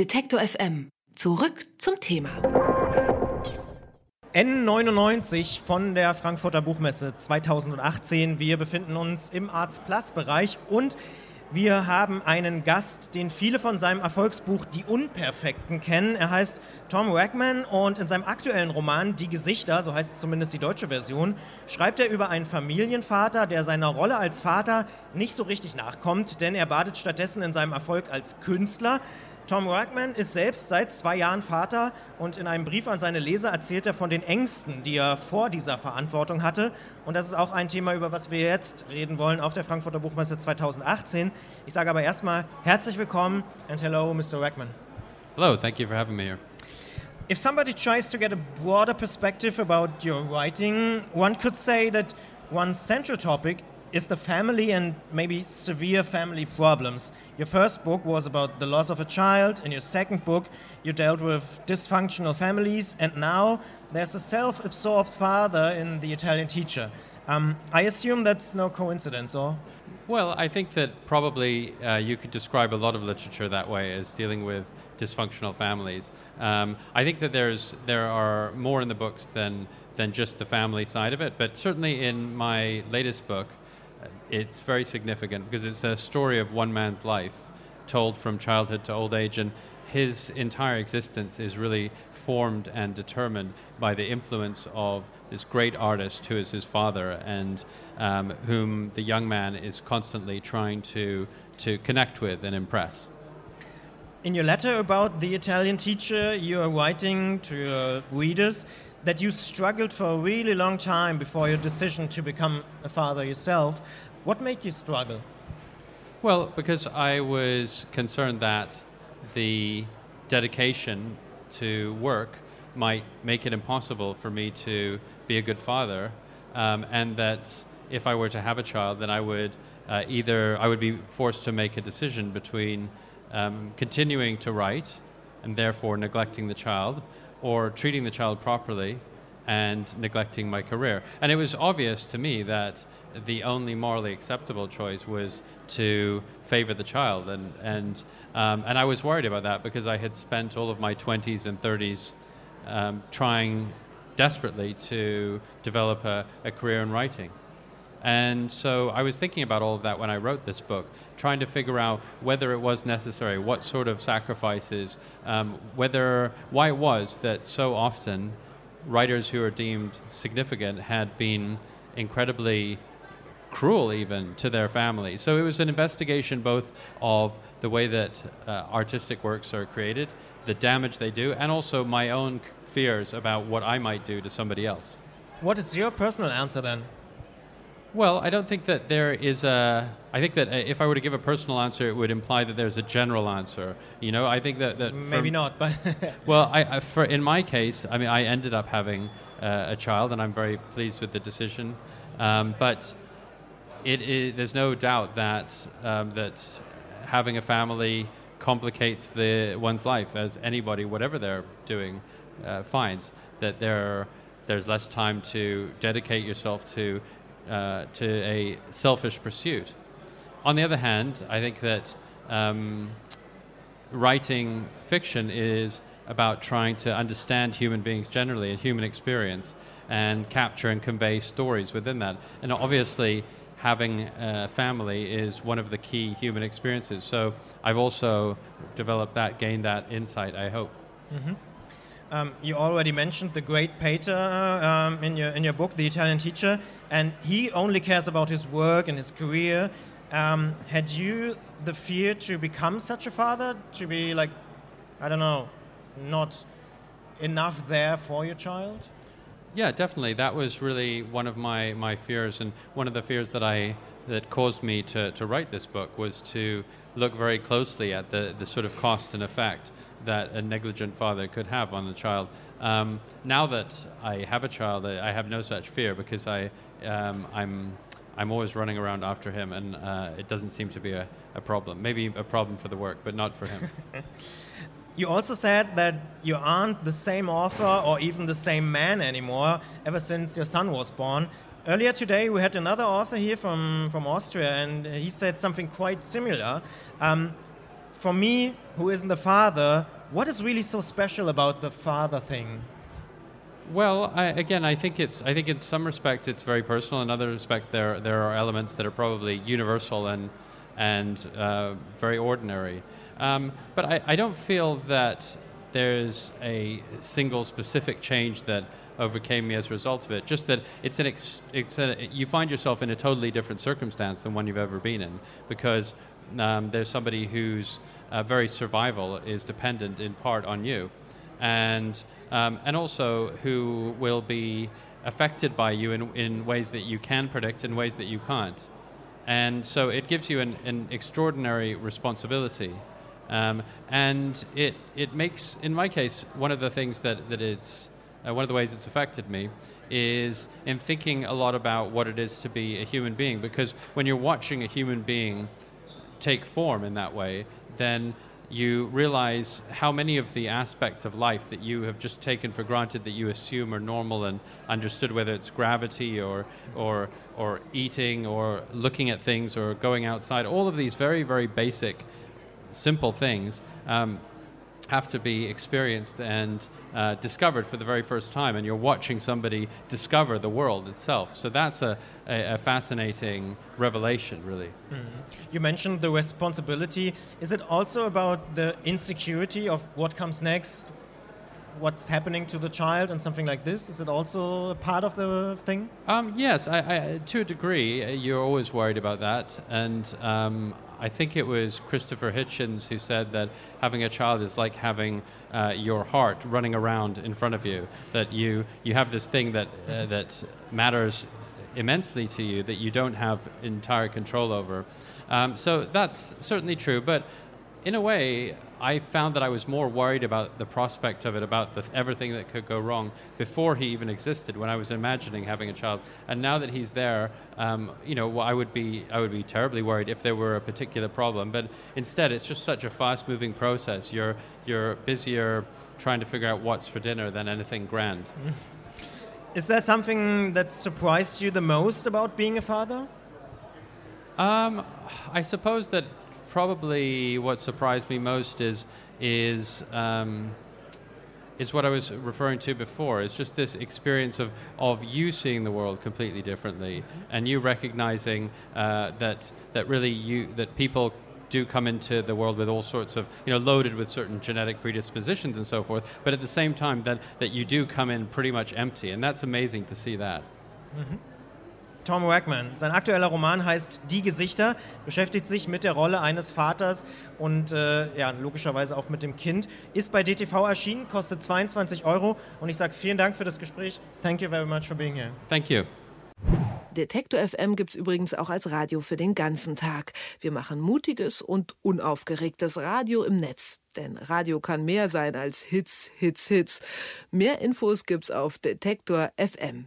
Detektor FM. Zurück zum Thema. N99 von der Frankfurter Buchmesse 2018. Wir befinden uns im Arts Plus Bereich und wir haben einen Gast, den viele von seinem Erfolgsbuch Die Unperfekten kennen. Er heißt Tom Wagman und in seinem aktuellen Roman Die Gesichter, so heißt zumindest die deutsche Version, schreibt er über einen Familienvater, der seiner Rolle als Vater nicht so richtig nachkommt, denn er badet stattdessen in seinem Erfolg als Künstler. Tom Workman ist selbst seit zwei Jahren Vater und in einem Brief an seine Leser erzählt er von den Ängsten, die er vor dieser Verantwortung hatte. Und das ist auch ein Thema, über was wir jetzt reden wollen auf der Frankfurter Buchmesse 2018. Ich sage aber erstmal herzlich willkommen and hello, Mr. Workman. Hello, thank you for having me here. If somebody tries to get a broader perspective about your writing, one could say that one central topic is the family and maybe severe family problems. Your first book was about the loss of a child. In your second book, you dealt with dysfunctional families, and now there's a self absorbed father in The Italian Teacher. Um, I assume that's no coincidence, or? Well, I think that probably uh, you could describe a lot of literature that way as dealing with dysfunctional families. Um, I think that there's there are more in the books than than just the family side of it, but certainly in my latest book, it's very significant because it's a story of one man's life told from childhood to old age and his entire existence is really formed and determined by the influence of this great artist who is his father and um, whom the young man is constantly trying to, to connect with and impress. In your letter about the Italian teacher, you are writing to your readers that you struggled for a really long time before your decision to become a father yourself. What made you struggle? Well, because I was concerned that the dedication to work might make it impossible for me to be a good father, um, and that if I were to have a child, then I would uh, either I would be forced to make a decision between um, continuing to write and therefore neglecting the child, or treating the child properly and neglecting my career. And it was obvious to me that the only morally acceptable choice was to favor the child. And, and, um, and I was worried about that because I had spent all of my 20s and 30s um, trying desperately to develop a, a career in writing. And so I was thinking about all of that when I wrote this book, trying to figure out whether it was necessary, what sort of sacrifices, um, whether why it was that so often writers who are deemed significant had been incredibly cruel even to their families. So it was an investigation both of the way that uh, artistic works are created, the damage they do, and also my own fears about what I might do to somebody else. What is your personal answer then? Well, I don't think that there is a. I think that uh, if I were to give a personal answer, it would imply that there's a general answer. You know, I think that that maybe not, but well, I, I, for in my case, I mean, I ended up having uh, a child, and I'm very pleased with the decision. Um, but it is, there's no doubt that um, that having a family complicates the one's life, as anybody, whatever they're doing, uh, finds that there there's less time to dedicate yourself to uh, to a selfish pursuit. On the other hand, I think that um, writing fiction is about trying to understand human beings generally and human experience and capture and convey stories within that. And obviously, having a family is one of the key human experiences. So I've also developed that, gained that insight, I hope. Mm-hmm. Um, you already mentioned the great Pater um, in, your, in your book, The Italian Teacher, and he only cares about his work and his career. Um, had you the fear to become such a father, to be like, I don't know, not enough there for your child? Yeah, definitely. That was really one of my, my fears, and one of the fears that I that caused me to, to write this book was to look very closely at the, the sort of cost and effect that a negligent father could have on a child. Um, now that I have a child, I have no such fear because I, um, I'm, I'm always running around after him, and uh, it doesn't seem to be a, a problem. Maybe a problem for the work, but not for him. You also said that you aren't the same author or even the same man anymore ever since your son was born. Earlier today, we had another author here from, from Austria, and he said something quite similar. Um, for me, who isn't a father, what is really so special about the father thing? Well, I, again, I think it's. I think in some respects it's very personal. In other respects, there there are elements that are probably universal and and uh, very ordinary. Um, but I, I don't feel that there's a single specific change that overcame me as a result of it. Just that it's an ex- it's a, you find yourself in a totally different circumstance than one you've ever been in because um, there's somebody whose uh, very survival is dependent in part on you, and um, and also who will be affected by you in, in ways that you can predict and ways that you can't. And so it gives you an, an extraordinary responsibility. Um, and it, it makes, in my case, one of the things that, that it's, uh, one of the ways it's affected me is in thinking a lot about what it is to be a human being. Because when you're watching a human being take form in that way, then you realize how many of the aspects of life that you have just taken for granted that you assume are normal and understood, whether it's gravity or, or, or eating or looking at things or going outside, all of these very, very basic, simple things. Um, have to be experienced and uh, discovered for the very first time, and you're watching somebody discover the world itself. So that's a, a, a fascinating revelation, really. Mm. You mentioned the responsibility. Is it also about the insecurity of what comes next? What's happening to the child and something like this? Is it also a part of the thing? Um, yes, I, I, to a degree. You're always worried about that, and um, I think it was Christopher Hitchens who said that having a child is like having uh, your heart running around in front of you. That you you have this thing that uh, that matters immensely to you that you don't have entire control over. Um, so that's certainly true, but in a way, I found that I was more worried about the prospect of it, about the, everything that could go wrong before he even existed. When I was imagining having a child, and now that he's there, um, you know, I would be I would be terribly worried if there were a particular problem. But instead, it's just such a fast-moving process. You're you're busier trying to figure out what's for dinner than anything grand. Is there something that surprised you the most about being a father? Um, I suppose that probably what surprised me most is is um, is what I was referring to before. It's just this experience of, of you seeing the world completely differently, and you recognizing uh, that that really you that people do come into the world with all sorts of you know loaded with certain genetic predispositions and so forth. But at the same time, that that you do come in pretty much empty, and that's amazing to see that. Mm-hmm. Tom Wackman. Sein aktueller Roman heißt Die Gesichter, beschäftigt sich mit der Rolle eines Vaters und äh, ja, logischerweise auch mit dem Kind. Ist bei DTV erschienen, kostet 22 Euro und ich sage vielen Dank für das Gespräch. Thank you very much for being here. Thank you. Detektor FM gibt es übrigens auch als Radio für den ganzen Tag. Wir machen mutiges und unaufgeregtes Radio im Netz. Denn Radio kann mehr sein als Hits, Hits, Hits. Mehr Infos gibt's auf Detektor FM.